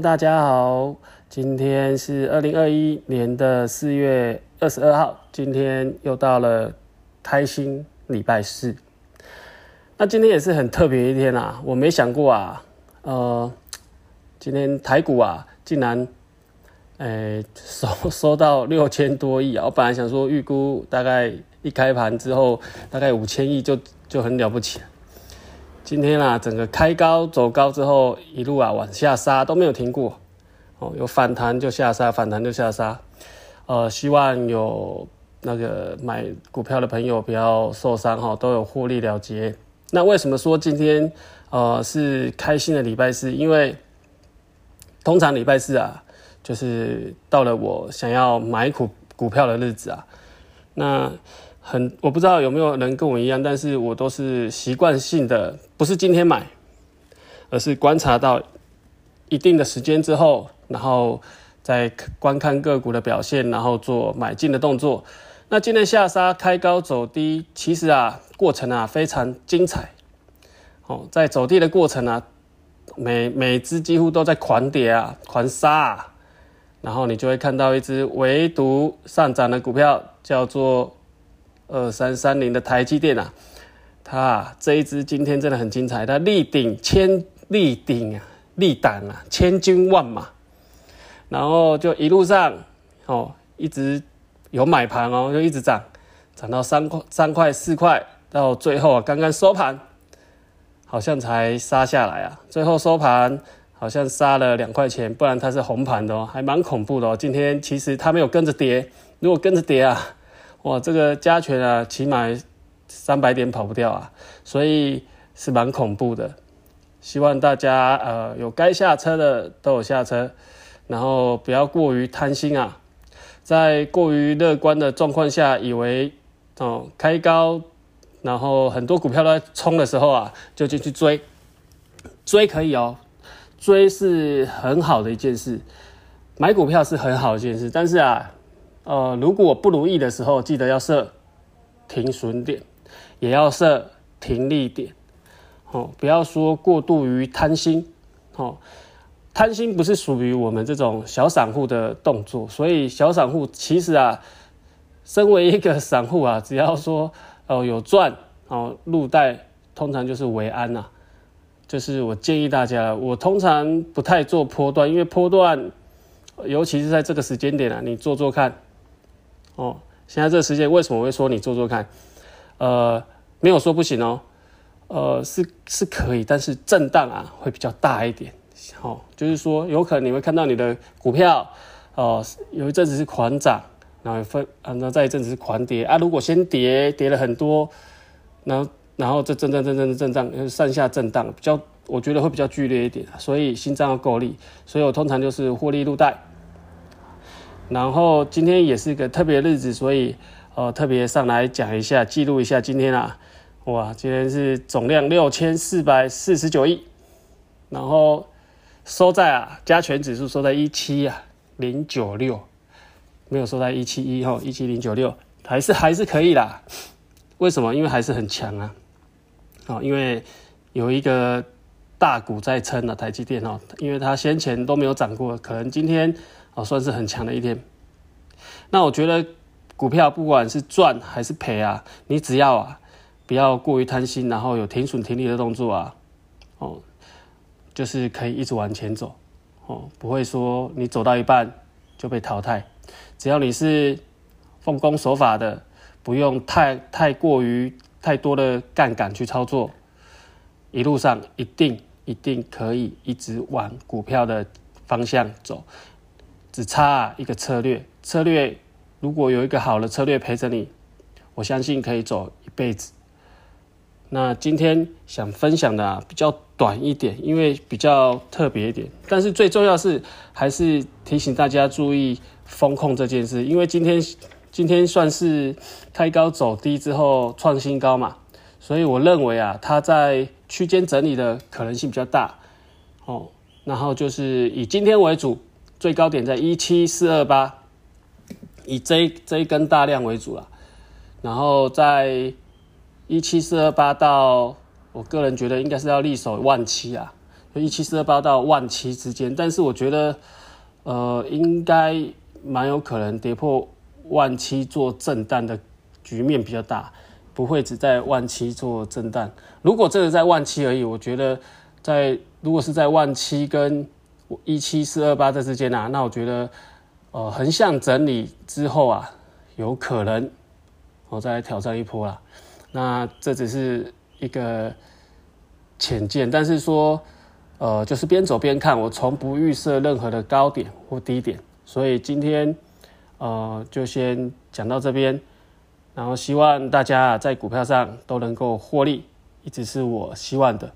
大家好，今天是二零二一年的四月二十二号，今天又到了开心礼拜四。那今天也是很特别一天啊，我没想过啊，呃，今天台股啊，竟然，诶，收 收到六千多亿啊！我本来想说预估大概一开盘之后，大概五千亿就就很了不起。今天啊，整个开高走高之后，一路啊往下杀都没有停过，哦，有反弹就下杀，反弹就下杀，呃，希望有那个买股票的朋友不要受伤哈，都有获利了结。那为什么说今天呃是开心的礼拜四？因为通常礼拜四啊，就是到了我想要买股股票的日子啊，那。很，我不知道有没有人跟我一样，但是我都是习惯性的，不是今天买，而是观察到一定的时间之后，然后再观看个股的表现，然后做买进的动作。那今天下杀开高走低，其实啊，过程啊非常精彩。哦，在走低的过程啊，每每只几乎都在狂跌啊，狂杀啊，然后你就会看到一只唯独上涨的股票，叫做。二三三零的台积电啊，它这一支今天真的很精彩，它力顶千力顶啊，力挡啊，千军万马，然后就一路上哦，一直有买盘哦，就一直涨，涨到三块三块四块，到最后啊，刚刚收盘好像才杀下来啊，最后收盘好像杀了两块钱，不然它是红盘的哦，还蛮恐怖的哦。今天其实它没有跟着跌，如果跟着跌啊。哇，这个加权啊，起码三百点跑不掉啊，所以是蛮恐怖的。希望大家呃有该下车的都有下车，然后不要过于贪心啊，在过于乐观的状况下，以为哦开高，然后很多股票都在冲的时候啊，就进去追，追可以哦，追是很好的一件事，买股票是很好的一件事，但是啊。呃，如果不如意的时候，记得要设停损点，也要设停利点，哦，不要说过度于贪心，哦，贪心不是属于我们这种小散户的动作，所以小散户其实啊，身为一个散户啊，只要说哦有赚哦入袋，通常就是为安呐，就是我建议大家，我通常不太做波段，因为波段，尤其是在这个时间点啊，你做做看。哦，现在这个时间为什么会说你做做看？呃，没有说不行哦，呃，是是可以，但是震荡啊会比较大一点。好，就是说有可能你会看到你的股票，哦，有一阵子是狂涨，然后分，然后再一阵子是狂跌啊。如果先跌跌了很多，然后然后这震震震震震荡，上下震荡比较，我觉得会比较剧烈一点，所以心脏要够力。所以我通常就是获利入袋。然后今天也是个特别日子，所以呃特别上来讲一下，记录一下今天啊，哇，今天是总量六千四百四十九亿，然后收在啊加权指数收在一七啊零九六，没有收在一七一哈，一七零九六。还是还是可以啦。为什么？因为还是很强啊，哦，因为有一个大股在撑啊，台积电哦，因为它先前都没有涨过，可能今天。哦，算是很强的一天。那我觉得股票不管是赚还是赔啊，你只要啊不要过于贪心，然后有停损停利的动作啊，哦，就是可以一直往前走，哦，不会说你走到一半就被淘汰。只要你是奉公守法的，不用太太过于太多的杠杆去操作，一路上一定一定可以一直往股票的方向走。只差一个策略，策略如果有一个好的策略陪着你，我相信可以走一辈子。那今天想分享的比较短一点，因为比较特别一点，但是最重要是还是提醒大家注意风控这件事，因为今天今天算是开高走低之后创新高嘛，所以我认为啊，它在区间整理的可能性比较大。哦，然后就是以今天为主。最高点在一七四二八，以这这一根大量为主了，然后在一七四二八到，我个人觉得应该是要力守万七啊，一七四二八到万七之间，但是我觉得呃应该蛮有可能跌破万七做震荡的局面比较大，不会只在万七做震荡。如果真的在万七而已，我觉得在如果是在万七跟一七四二八这之间啊，那我觉得呃横向整理之后啊，有可能我再来挑战一波啦。那这只是一个浅见，但是说，呃，就是边走边看，我从不预设任何的高点或低点，所以今天，呃，就先讲到这边，然后希望大家在股票上都能够获利，一直是我希望的。